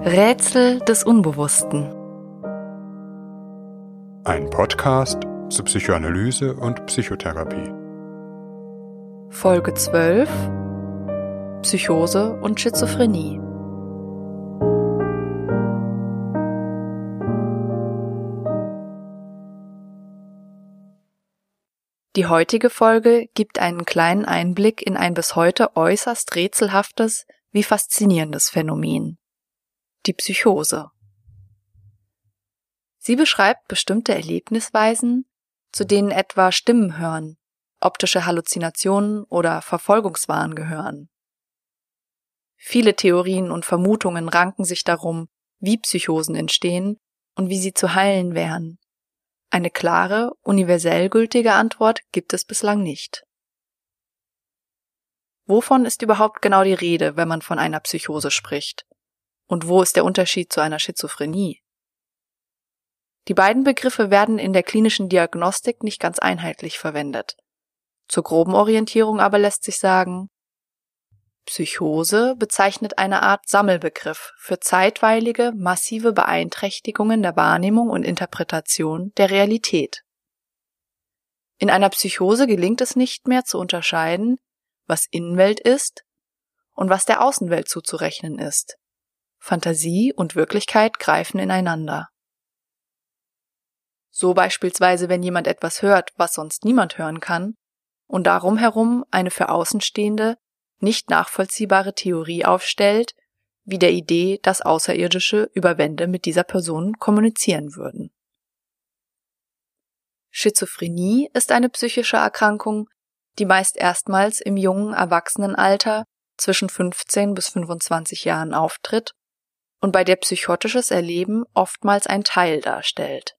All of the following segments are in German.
Rätsel des Unbewussten. Ein Podcast zur Psychoanalyse und Psychotherapie. Folge 12 Psychose und Schizophrenie. Die heutige Folge gibt einen kleinen Einblick in ein bis heute äußerst rätselhaftes wie faszinierendes Phänomen die Psychose. Sie beschreibt bestimmte Erlebnisweisen, zu denen etwa Stimmen hören, optische Halluzinationen oder Verfolgungswahn gehören. Viele Theorien und Vermutungen ranken sich darum, wie Psychosen entstehen und wie sie zu heilen wären. Eine klare, universell gültige Antwort gibt es bislang nicht. Wovon ist überhaupt genau die Rede, wenn man von einer Psychose spricht? Und wo ist der Unterschied zu einer Schizophrenie? Die beiden Begriffe werden in der klinischen Diagnostik nicht ganz einheitlich verwendet. Zur groben Orientierung aber lässt sich sagen, Psychose bezeichnet eine Art Sammelbegriff für zeitweilige, massive Beeinträchtigungen der Wahrnehmung und Interpretation der Realität. In einer Psychose gelingt es nicht mehr zu unterscheiden, was Innenwelt ist und was der Außenwelt zuzurechnen ist. Fantasie und Wirklichkeit greifen ineinander. So beispielsweise, wenn jemand etwas hört, was sonst niemand hören kann, und darum herum eine für Außenstehende nicht nachvollziehbare Theorie aufstellt, wie der Idee, dass Außerirdische über Wände mit dieser Person kommunizieren würden. Schizophrenie ist eine psychische Erkrankung, die meist erstmals im jungen Erwachsenenalter zwischen 15 bis 25 Jahren auftritt und bei der psychotisches Erleben oftmals ein Teil darstellt.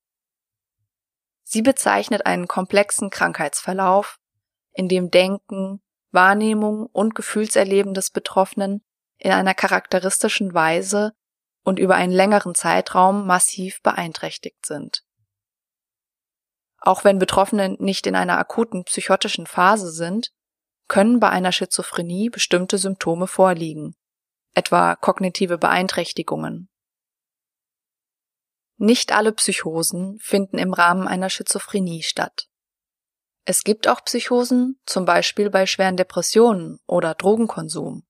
Sie bezeichnet einen komplexen Krankheitsverlauf, in dem Denken, Wahrnehmung und Gefühlserleben des Betroffenen in einer charakteristischen Weise und über einen längeren Zeitraum massiv beeinträchtigt sind. Auch wenn Betroffene nicht in einer akuten psychotischen Phase sind, können bei einer Schizophrenie bestimmte Symptome vorliegen, etwa kognitive Beeinträchtigungen. Nicht alle Psychosen finden im Rahmen einer Schizophrenie statt. Es gibt auch Psychosen, zum Beispiel bei schweren Depressionen oder Drogenkonsum.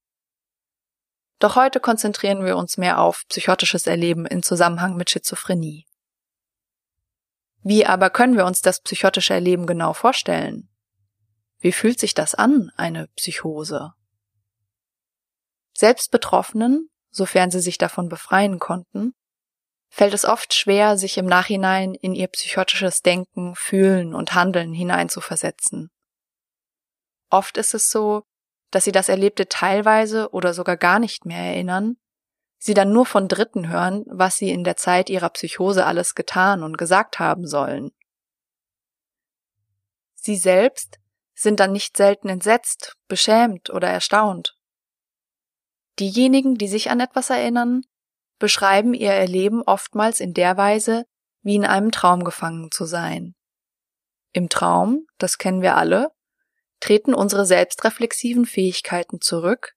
Doch heute konzentrieren wir uns mehr auf psychotisches Erleben in Zusammenhang mit Schizophrenie. Wie aber können wir uns das psychotische Erleben genau vorstellen? Wie fühlt sich das an, eine Psychose? Selbst Betroffenen, sofern sie sich davon befreien konnten, fällt es oft schwer, sich im Nachhinein in ihr psychotisches Denken, Fühlen und Handeln hineinzuversetzen. Oft ist es so, dass sie das Erlebte teilweise oder sogar gar nicht mehr erinnern, sie dann nur von Dritten hören, was sie in der Zeit ihrer Psychose alles getan und gesagt haben sollen. Sie selbst sind dann nicht selten entsetzt, beschämt oder erstaunt. Diejenigen, die sich an etwas erinnern, beschreiben ihr Erleben oftmals in der Weise, wie in einem Traum gefangen zu sein. Im Traum, das kennen wir alle, treten unsere selbstreflexiven Fähigkeiten zurück,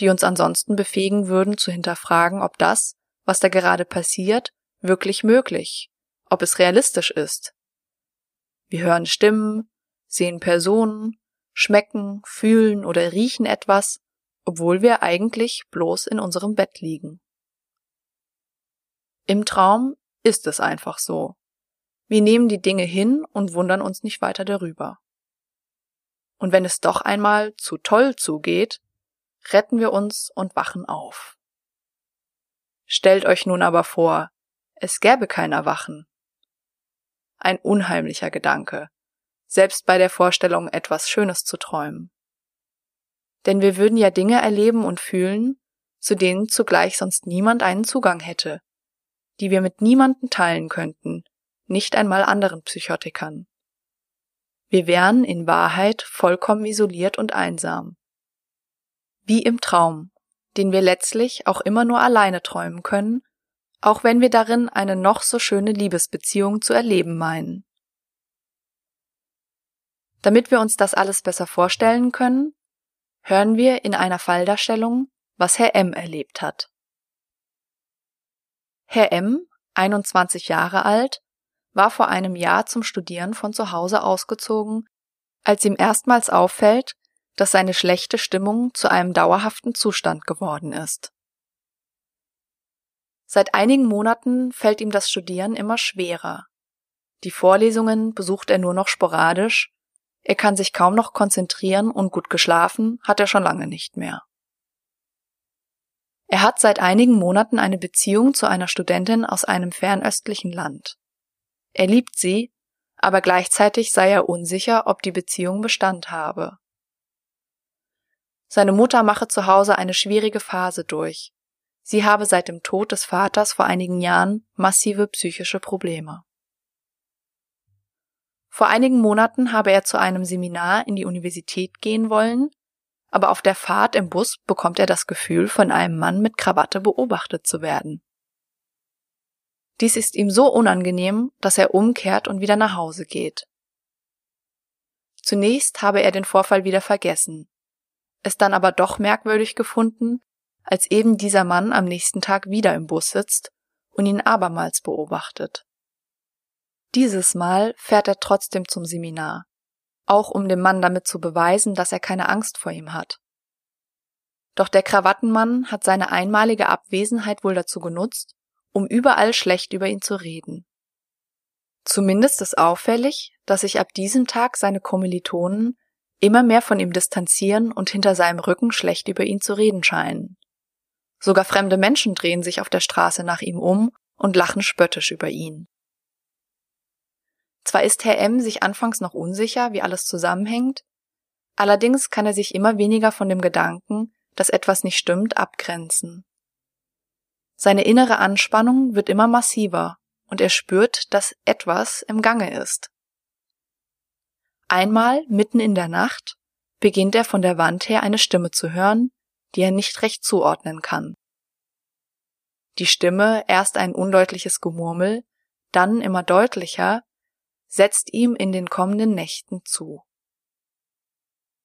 die uns ansonsten befähigen würden zu hinterfragen, ob das, was da gerade passiert, wirklich möglich, ob es realistisch ist. Wir hören Stimmen, sehen Personen, schmecken, fühlen oder riechen etwas, obwohl wir eigentlich bloß in unserem Bett liegen. Im Traum ist es einfach so. Wir nehmen die Dinge hin und wundern uns nicht weiter darüber. Und wenn es doch einmal zu toll zugeht, retten wir uns und wachen auf. Stellt euch nun aber vor, es gäbe kein Erwachen. Ein unheimlicher Gedanke, selbst bei der Vorstellung, etwas Schönes zu träumen. Denn wir würden ja Dinge erleben und fühlen, zu denen zugleich sonst niemand einen Zugang hätte, die wir mit niemanden teilen könnten, nicht einmal anderen Psychotikern. Wir wären in Wahrheit vollkommen isoliert und einsam. Wie im Traum, den wir letztlich auch immer nur alleine träumen können, auch wenn wir darin eine noch so schöne Liebesbeziehung zu erleben meinen. Damit wir uns das alles besser vorstellen können, hören wir in einer Falldarstellung, was Herr M erlebt hat. Herr M., 21 Jahre alt, war vor einem Jahr zum Studieren von zu Hause ausgezogen, als ihm erstmals auffällt, dass seine schlechte Stimmung zu einem dauerhaften Zustand geworden ist. Seit einigen Monaten fällt ihm das Studieren immer schwerer. Die Vorlesungen besucht er nur noch sporadisch, er kann sich kaum noch konzentrieren und gut geschlafen hat er schon lange nicht mehr. Er hat seit einigen Monaten eine Beziehung zu einer Studentin aus einem fernöstlichen Land. Er liebt sie, aber gleichzeitig sei er unsicher, ob die Beziehung Bestand habe. Seine Mutter mache zu Hause eine schwierige Phase durch. Sie habe seit dem Tod des Vaters vor einigen Jahren massive psychische Probleme. Vor einigen Monaten habe er zu einem Seminar in die Universität gehen wollen, aber auf der Fahrt im Bus bekommt er das Gefühl, von einem Mann mit Krawatte beobachtet zu werden. Dies ist ihm so unangenehm, dass er umkehrt und wieder nach Hause geht. Zunächst habe er den Vorfall wieder vergessen, es dann aber doch merkwürdig gefunden, als eben dieser Mann am nächsten Tag wieder im Bus sitzt und ihn abermals beobachtet. Dieses Mal fährt er trotzdem zum Seminar, auch um dem Mann damit zu beweisen, dass er keine Angst vor ihm hat. Doch der Krawattenmann hat seine einmalige Abwesenheit wohl dazu genutzt, um überall schlecht über ihn zu reden. Zumindest ist auffällig, dass sich ab diesem Tag seine Kommilitonen immer mehr von ihm distanzieren und hinter seinem Rücken schlecht über ihn zu reden scheinen. Sogar fremde Menschen drehen sich auf der Straße nach ihm um und lachen spöttisch über ihn. Zwar ist Herr M. sich anfangs noch unsicher, wie alles zusammenhängt, allerdings kann er sich immer weniger von dem Gedanken, dass etwas nicht stimmt, abgrenzen. Seine innere Anspannung wird immer massiver und er spürt, dass etwas im Gange ist. Einmal, mitten in der Nacht, beginnt er von der Wand her eine Stimme zu hören, die er nicht recht zuordnen kann. Die Stimme, erst ein undeutliches Gemurmel, dann immer deutlicher, setzt ihm in den kommenden Nächten zu.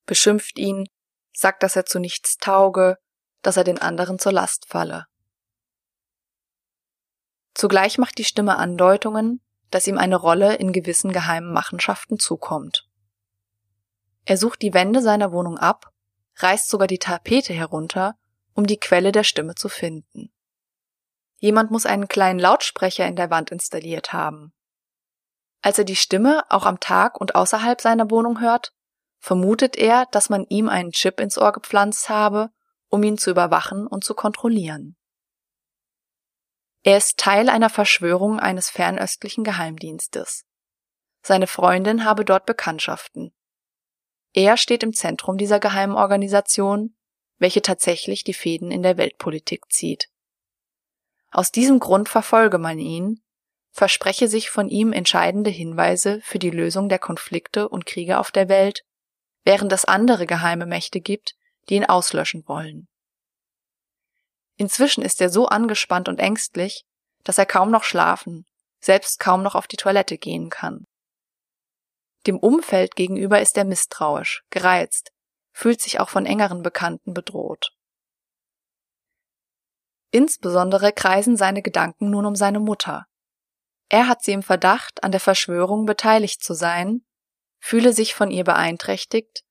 Beschimpft ihn, sagt, dass er zu nichts tauge, dass er den anderen zur Last falle. Zugleich macht die Stimme Andeutungen, dass ihm eine Rolle in gewissen geheimen Machenschaften zukommt. Er sucht die Wände seiner Wohnung ab, reißt sogar die Tapete herunter, um die Quelle der Stimme zu finden. Jemand muss einen kleinen Lautsprecher in der Wand installiert haben. Als er die Stimme auch am Tag und außerhalb seiner Wohnung hört, vermutet er, dass man ihm einen Chip ins Ohr gepflanzt habe, um ihn zu überwachen und zu kontrollieren. Er ist Teil einer Verschwörung eines fernöstlichen Geheimdienstes. Seine Freundin habe dort Bekanntschaften. Er steht im Zentrum dieser geheimen Organisation, welche tatsächlich die Fäden in der Weltpolitik zieht. Aus diesem Grund verfolge man ihn, verspreche sich von ihm entscheidende Hinweise für die Lösung der Konflikte und Kriege auf der Welt, während es andere geheime Mächte gibt, die ihn auslöschen wollen. Inzwischen ist er so angespannt und ängstlich, dass er kaum noch schlafen, selbst kaum noch auf die Toilette gehen kann. Dem Umfeld gegenüber ist er misstrauisch, gereizt, fühlt sich auch von engeren Bekannten bedroht. Insbesondere kreisen seine Gedanken nun um seine Mutter, er hat sie im Verdacht, an der Verschwörung beteiligt zu sein, fühle sich von ihr beeinträchtigt,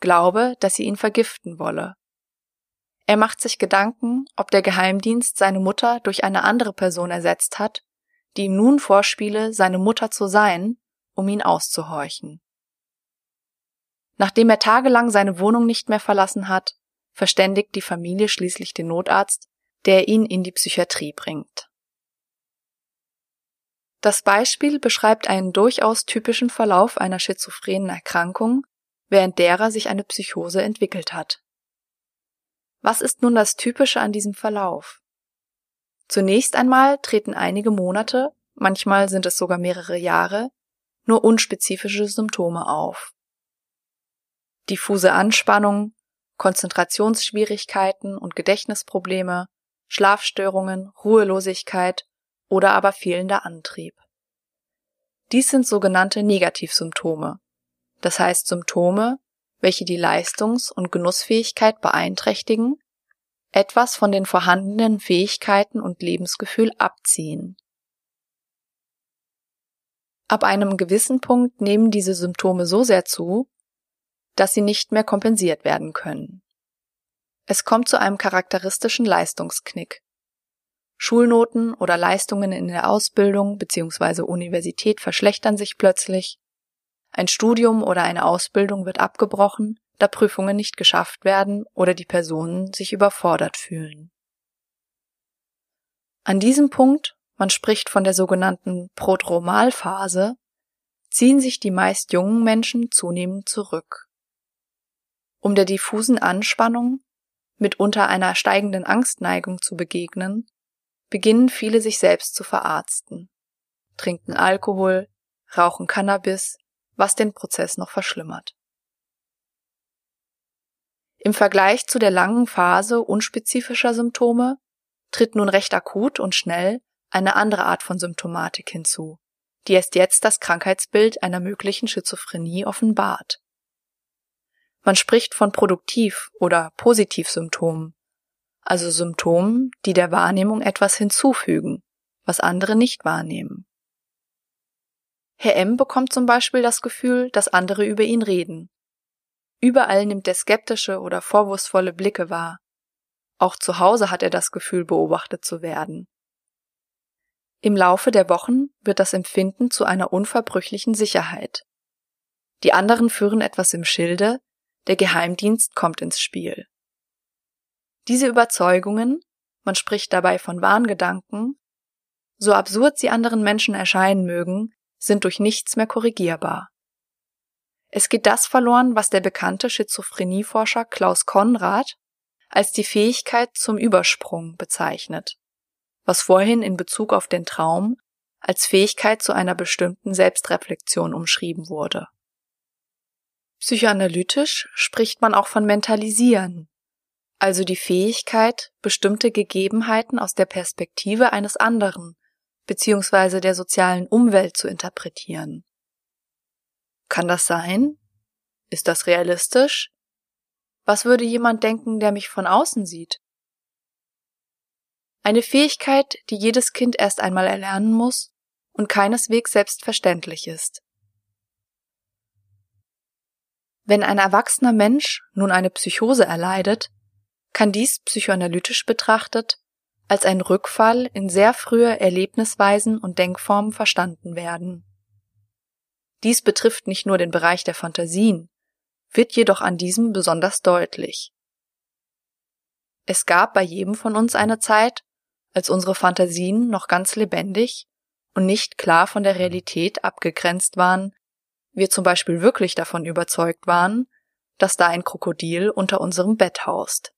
glaube, dass sie ihn vergiften wolle. Er macht sich Gedanken, ob der Geheimdienst seine Mutter durch eine andere Person ersetzt hat, die ihm nun vorspiele, seine Mutter zu sein, um ihn auszuhorchen. Nachdem er tagelang seine Wohnung nicht mehr verlassen hat, verständigt die Familie schließlich den Notarzt, der ihn in die Psychiatrie bringt. Das Beispiel beschreibt einen durchaus typischen Verlauf einer schizophrenen Erkrankung, während derer sich eine Psychose entwickelt hat. Was ist nun das Typische an diesem Verlauf? Zunächst einmal treten einige Monate, manchmal sind es sogar mehrere Jahre, nur unspezifische Symptome auf. Diffuse Anspannung, Konzentrationsschwierigkeiten und Gedächtnisprobleme, Schlafstörungen, Ruhelosigkeit oder aber fehlender Antrieb. Dies sind sogenannte Negativsymptome, das heißt Symptome, welche die Leistungs- und Genussfähigkeit beeinträchtigen, etwas von den vorhandenen Fähigkeiten und Lebensgefühl abziehen. Ab einem gewissen Punkt nehmen diese Symptome so sehr zu, dass sie nicht mehr kompensiert werden können. Es kommt zu einem charakteristischen Leistungsknick. Schulnoten oder Leistungen in der Ausbildung bzw. Universität verschlechtern sich plötzlich. Ein Studium oder eine Ausbildung wird abgebrochen, da Prüfungen nicht geschafft werden oder die Personen sich überfordert fühlen. An diesem Punkt, man spricht von der sogenannten Prodromalphase, ziehen sich die meist jungen Menschen zunehmend zurück. Um der diffusen Anspannung, mitunter einer steigenden Angstneigung zu begegnen, beginnen viele sich selbst zu verarzten, trinken Alkohol, rauchen Cannabis, was den Prozess noch verschlimmert. Im Vergleich zu der langen Phase unspezifischer Symptome tritt nun recht akut und schnell eine andere Art von Symptomatik hinzu, die erst jetzt das Krankheitsbild einer möglichen Schizophrenie offenbart. Man spricht von Produktiv- oder Positivsymptomen, also Symptomen, die der Wahrnehmung etwas hinzufügen, was andere nicht wahrnehmen. Herr M bekommt zum Beispiel das Gefühl, dass andere über ihn reden, Überall nimmt er skeptische oder vorwurfsvolle Blicke wahr. Auch zu Hause hat er das Gefühl, beobachtet zu werden. Im Laufe der Wochen wird das Empfinden zu einer unverbrüchlichen Sicherheit. Die anderen führen etwas im Schilde, der Geheimdienst kommt ins Spiel. Diese Überzeugungen, man spricht dabei von Wahngedanken, so absurd sie anderen Menschen erscheinen mögen, sind durch nichts mehr korrigierbar. Es geht das verloren, was der bekannte Schizophrenieforscher Klaus Konrad als die Fähigkeit zum Übersprung bezeichnet, was vorhin in Bezug auf den Traum als Fähigkeit zu einer bestimmten Selbstreflexion umschrieben wurde. Psychoanalytisch spricht man auch von Mentalisieren, also die Fähigkeit, bestimmte Gegebenheiten aus der Perspektive eines anderen bzw. der sozialen Umwelt zu interpretieren. Kann das sein? Ist das realistisch? Was würde jemand denken, der mich von außen sieht? Eine Fähigkeit, die jedes Kind erst einmal erlernen muss und keineswegs selbstverständlich ist. Wenn ein erwachsener Mensch nun eine Psychose erleidet, kann dies psychoanalytisch betrachtet als ein Rückfall in sehr frühe Erlebnisweisen und Denkformen verstanden werden. Dies betrifft nicht nur den Bereich der Fantasien, wird jedoch an diesem besonders deutlich. Es gab bei jedem von uns eine Zeit, als unsere Fantasien noch ganz lebendig und nicht klar von der Realität abgegrenzt waren, wir zum Beispiel wirklich davon überzeugt waren, dass da ein Krokodil unter unserem Bett haust.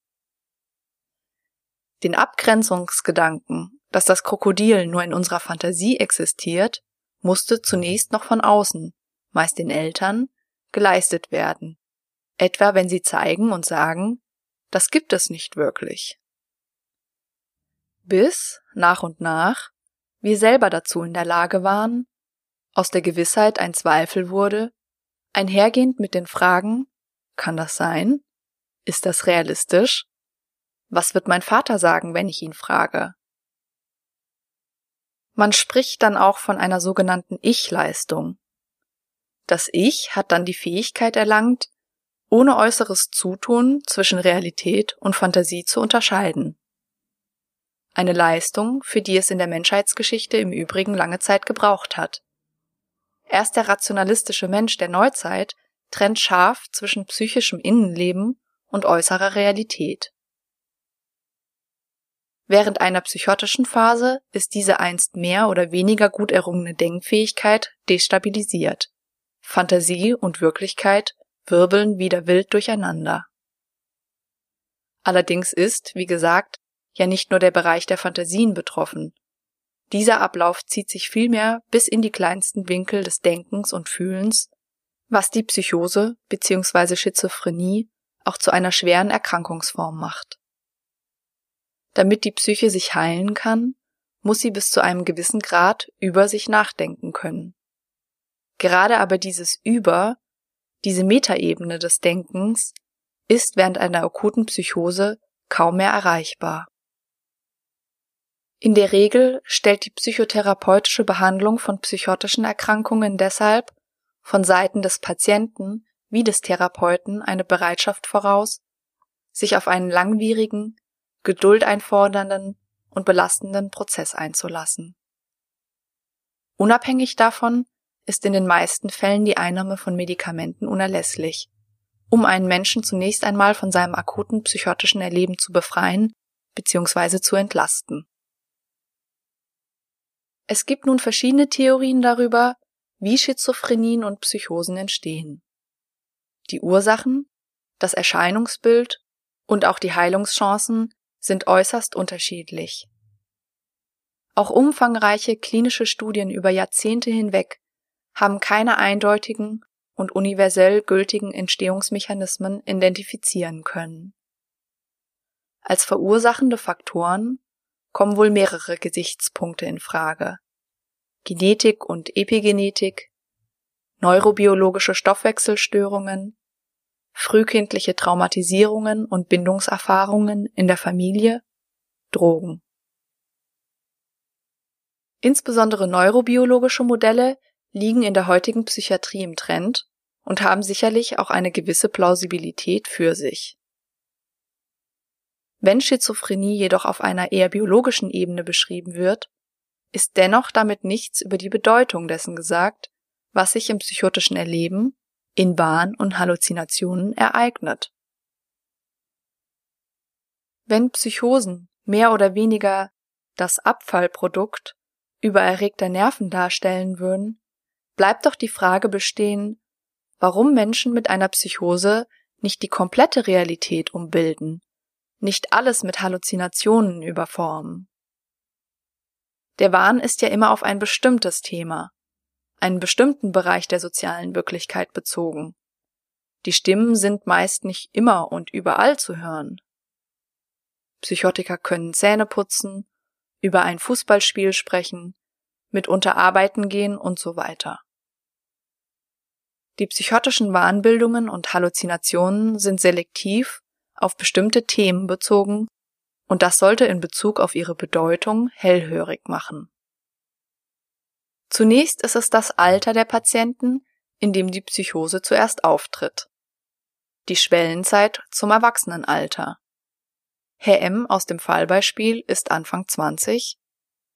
Den Abgrenzungsgedanken, dass das Krokodil nur in unserer Fantasie existiert, musste zunächst noch von außen, meist den Eltern, geleistet werden, etwa wenn sie zeigen und sagen, das gibt es nicht wirklich. Bis, nach und nach, wir selber dazu in der Lage waren, aus der Gewissheit ein Zweifel wurde, einhergehend mit den Fragen, kann das sein? Ist das realistisch? Was wird mein Vater sagen, wenn ich ihn frage? Man spricht dann auch von einer sogenannten Ich-Leistung. Das Ich hat dann die Fähigkeit erlangt, ohne äußeres Zutun zwischen Realität und Fantasie zu unterscheiden. Eine Leistung, für die es in der Menschheitsgeschichte im Übrigen lange Zeit gebraucht hat. Erst der rationalistische Mensch der Neuzeit trennt scharf zwischen psychischem Innenleben und äußerer Realität. Während einer psychotischen Phase ist diese einst mehr oder weniger gut errungene Denkfähigkeit destabilisiert. Fantasie und Wirklichkeit wirbeln wieder wild durcheinander. Allerdings ist, wie gesagt, ja nicht nur der Bereich der Fantasien betroffen. Dieser Ablauf zieht sich vielmehr bis in die kleinsten Winkel des Denkens und Fühlens, was die Psychose bzw. Schizophrenie auch zu einer schweren Erkrankungsform macht. Damit die Psyche sich heilen kann, muss sie bis zu einem gewissen Grad über sich nachdenken können. Gerade aber dieses Über, diese Metaebene des Denkens, ist während einer akuten Psychose kaum mehr erreichbar. In der Regel stellt die psychotherapeutische Behandlung von psychotischen Erkrankungen deshalb von Seiten des Patienten wie des Therapeuten eine Bereitschaft voraus, sich auf einen langwierigen, Geduld einfordernden und belastenden Prozess einzulassen. Unabhängig davon ist in den meisten Fällen die Einnahme von Medikamenten unerlässlich, um einen Menschen zunächst einmal von seinem akuten psychotischen Erleben zu befreien bzw. zu entlasten. Es gibt nun verschiedene Theorien darüber, wie Schizophrenien und Psychosen entstehen. Die Ursachen, das Erscheinungsbild und auch die Heilungschancen sind äußerst unterschiedlich. Auch umfangreiche klinische Studien über Jahrzehnte hinweg haben keine eindeutigen und universell gültigen Entstehungsmechanismen identifizieren können. Als verursachende Faktoren kommen wohl mehrere Gesichtspunkte in Frage. Genetik und Epigenetik, neurobiologische Stoffwechselstörungen, frühkindliche Traumatisierungen und Bindungserfahrungen in der Familie, Drogen. Insbesondere neurobiologische Modelle liegen in der heutigen Psychiatrie im Trend und haben sicherlich auch eine gewisse Plausibilität für sich. Wenn Schizophrenie jedoch auf einer eher biologischen Ebene beschrieben wird, ist dennoch damit nichts über die Bedeutung dessen gesagt, was sich im psychotischen Erleben, in Wahn und Halluzinationen ereignet. Wenn Psychosen mehr oder weniger das Abfallprodukt übererregter Nerven darstellen würden, bleibt doch die Frage bestehen, warum Menschen mit einer Psychose nicht die komplette Realität umbilden nicht alles mit Halluzinationen überformen. Der Wahn ist ja immer auf ein bestimmtes Thema, einen bestimmten Bereich der sozialen Wirklichkeit bezogen. Die Stimmen sind meist nicht immer und überall zu hören. Psychotiker können Zähne putzen, über ein Fußballspiel sprechen, mitunter arbeiten gehen und so weiter. Die psychotischen Wahnbildungen und Halluzinationen sind selektiv auf bestimmte Themen bezogen und das sollte in Bezug auf ihre Bedeutung hellhörig machen. Zunächst ist es das Alter der Patienten, in dem die Psychose zuerst auftritt. Die Schwellenzeit zum Erwachsenenalter. Herr M. aus dem Fallbeispiel ist Anfang 20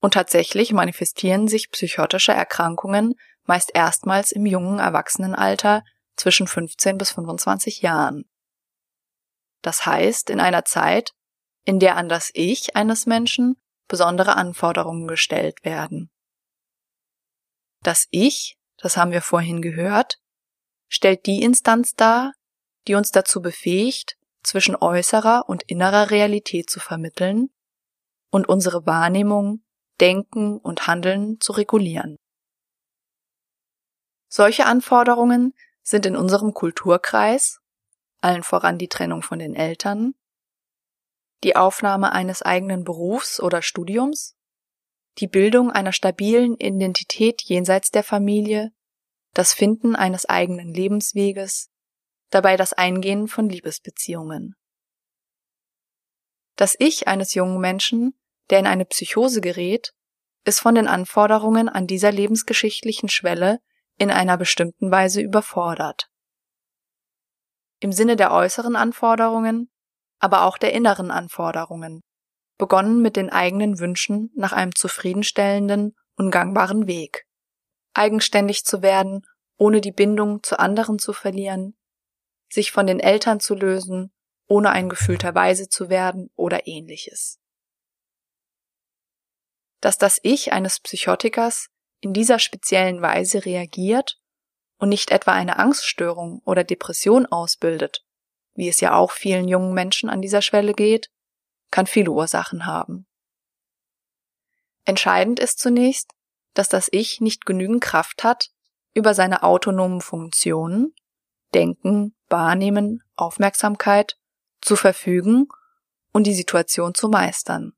und tatsächlich manifestieren sich psychotische Erkrankungen meist erstmals im jungen Erwachsenenalter zwischen 15 bis 25 Jahren. Das heißt, in einer Zeit, in der an das Ich eines Menschen besondere Anforderungen gestellt werden. Das Ich, das haben wir vorhin gehört, stellt die Instanz dar, die uns dazu befähigt, zwischen äußerer und innerer Realität zu vermitteln und unsere Wahrnehmung, Denken und Handeln zu regulieren. Solche Anforderungen sind in unserem Kulturkreis allen voran die Trennung von den Eltern, die Aufnahme eines eigenen Berufs oder Studiums, die Bildung einer stabilen Identität jenseits der Familie, das Finden eines eigenen Lebensweges, dabei das Eingehen von Liebesbeziehungen. Das Ich eines jungen Menschen, der in eine Psychose gerät, ist von den Anforderungen an dieser lebensgeschichtlichen Schwelle in einer bestimmten Weise überfordert im Sinne der äußeren Anforderungen, aber auch der inneren Anforderungen, begonnen mit den eigenen Wünschen nach einem zufriedenstellenden und gangbaren Weg, eigenständig zu werden, ohne die Bindung zu anderen zu verlieren, sich von den Eltern zu lösen, ohne ein gefühlter Weise zu werden oder ähnliches. Dass das Ich eines Psychotikers in dieser speziellen Weise reagiert und nicht etwa eine Angststörung oder Depression ausbildet, wie es ja auch vielen jungen Menschen an dieser Schwelle geht, kann viele Ursachen haben. Entscheidend ist zunächst, dass das Ich nicht genügend Kraft hat, über seine autonomen Funktionen, Denken, Wahrnehmen, Aufmerksamkeit zu verfügen und die Situation zu meistern.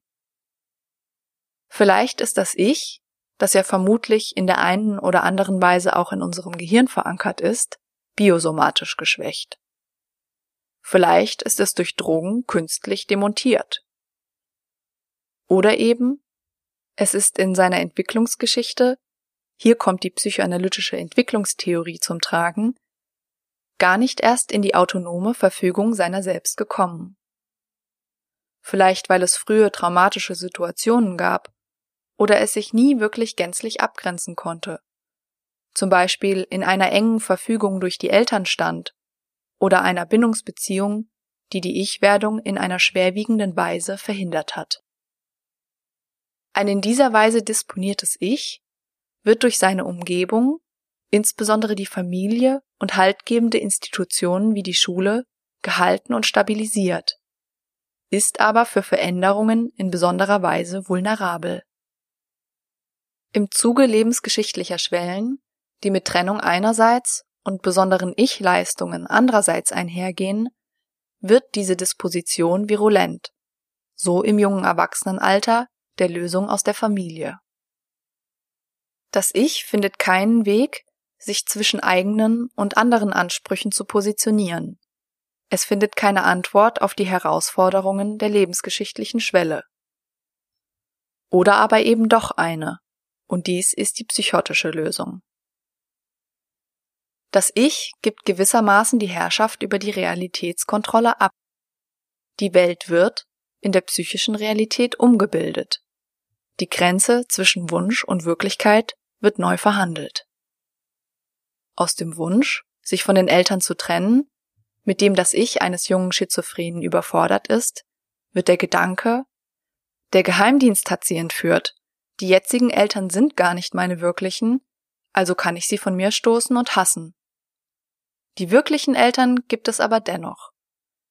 Vielleicht ist das Ich das ja vermutlich in der einen oder anderen Weise auch in unserem Gehirn verankert ist, biosomatisch geschwächt. Vielleicht ist es durch Drogen künstlich demontiert. Oder eben, es ist in seiner Entwicklungsgeschichte, hier kommt die psychoanalytische Entwicklungstheorie zum Tragen, gar nicht erst in die autonome Verfügung seiner selbst gekommen. Vielleicht weil es frühe traumatische Situationen gab oder es sich nie wirklich gänzlich abgrenzen konnte, zum Beispiel in einer engen Verfügung durch die Eltern stand oder einer Bindungsbeziehung, die die Ich-Werdung in einer schwerwiegenden Weise verhindert hat. Ein in dieser Weise disponiertes Ich wird durch seine Umgebung, insbesondere die Familie und haltgebende Institutionen wie die Schule, gehalten und stabilisiert, ist aber für Veränderungen in besonderer Weise vulnerabel. Im Zuge lebensgeschichtlicher Schwellen, die mit Trennung einerseits und besonderen Ich-Leistungen andererseits einhergehen, wird diese Disposition virulent, so im jungen Erwachsenenalter der Lösung aus der Familie. Das Ich findet keinen Weg, sich zwischen eigenen und anderen Ansprüchen zu positionieren. Es findet keine Antwort auf die Herausforderungen der lebensgeschichtlichen Schwelle. Oder aber eben doch eine, und dies ist die psychotische Lösung. Das Ich gibt gewissermaßen die Herrschaft über die Realitätskontrolle ab. Die Welt wird in der psychischen Realität umgebildet. Die Grenze zwischen Wunsch und Wirklichkeit wird neu verhandelt. Aus dem Wunsch, sich von den Eltern zu trennen, mit dem das Ich eines jungen Schizophrenen überfordert ist, wird der Gedanke, der Geheimdienst hat sie entführt, die jetzigen Eltern sind gar nicht meine wirklichen, also kann ich sie von mir stoßen und hassen. Die wirklichen Eltern gibt es aber dennoch.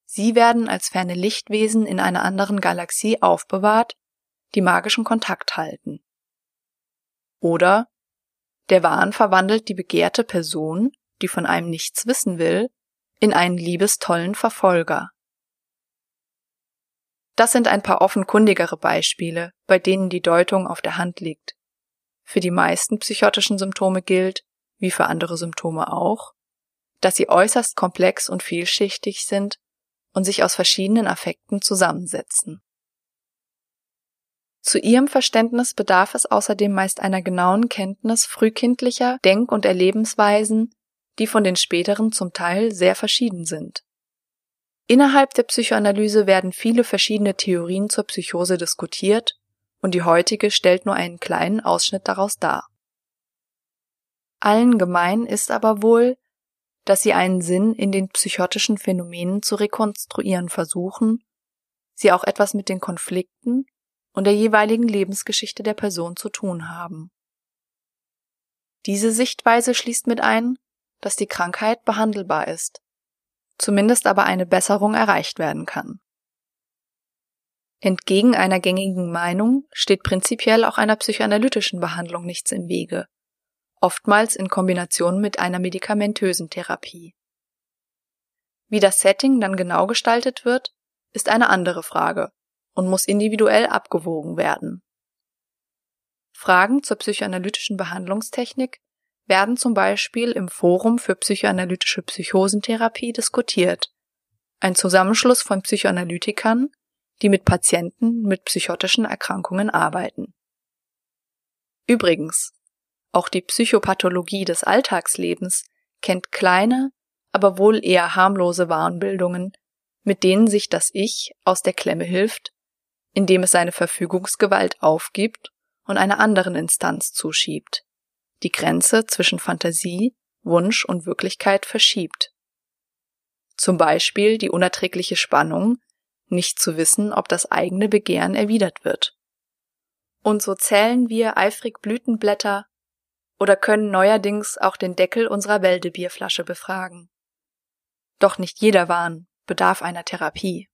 Sie werden als ferne Lichtwesen in einer anderen Galaxie aufbewahrt, die magischen Kontakt halten. Oder der Wahn verwandelt die begehrte Person, die von einem nichts wissen will, in einen liebestollen Verfolger. Das sind ein paar offenkundigere Beispiele, bei denen die Deutung auf der Hand liegt. Für die meisten psychotischen Symptome gilt, wie für andere Symptome auch, dass sie äußerst komplex und vielschichtig sind und sich aus verschiedenen Affekten zusammensetzen. Zu ihrem Verständnis bedarf es außerdem meist einer genauen Kenntnis frühkindlicher Denk- und Erlebensweisen, die von den späteren zum Teil sehr verschieden sind. Innerhalb der Psychoanalyse werden viele verschiedene Theorien zur Psychose diskutiert und die heutige stellt nur einen kleinen Ausschnitt daraus dar. Allen gemein ist aber wohl, dass sie einen Sinn in den psychotischen Phänomenen zu rekonstruieren versuchen, sie auch etwas mit den Konflikten und der jeweiligen Lebensgeschichte der Person zu tun haben. Diese Sichtweise schließt mit ein, dass die Krankheit behandelbar ist, zumindest aber eine Besserung erreicht werden kann. Entgegen einer gängigen Meinung steht prinzipiell auch einer psychoanalytischen Behandlung nichts im Wege, oftmals in Kombination mit einer medikamentösen Therapie. Wie das Setting dann genau gestaltet wird, ist eine andere Frage und muss individuell abgewogen werden. Fragen zur psychoanalytischen Behandlungstechnik werden zum Beispiel im Forum für psychoanalytische Psychosentherapie diskutiert, ein Zusammenschluss von Psychoanalytikern, die mit Patienten mit psychotischen Erkrankungen arbeiten. Übrigens, auch die Psychopathologie des Alltagslebens kennt kleine, aber wohl eher harmlose Warnbildungen, mit denen sich das Ich aus der Klemme hilft indem es seine Verfügungsgewalt aufgibt und einer anderen Instanz zuschiebt, die Grenze zwischen Fantasie, Wunsch und Wirklichkeit verschiebt. Zum Beispiel die unerträgliche Spannung, nicht zu wissen, ob das eigene Begehren erwidert wird. Und so zählen wir eifrig Blütenblätter oder können neuerdings auch den Deckel unserer Wäldebierflasche befragen. Doch nicht jeder Wahn bedarf einer Therapie.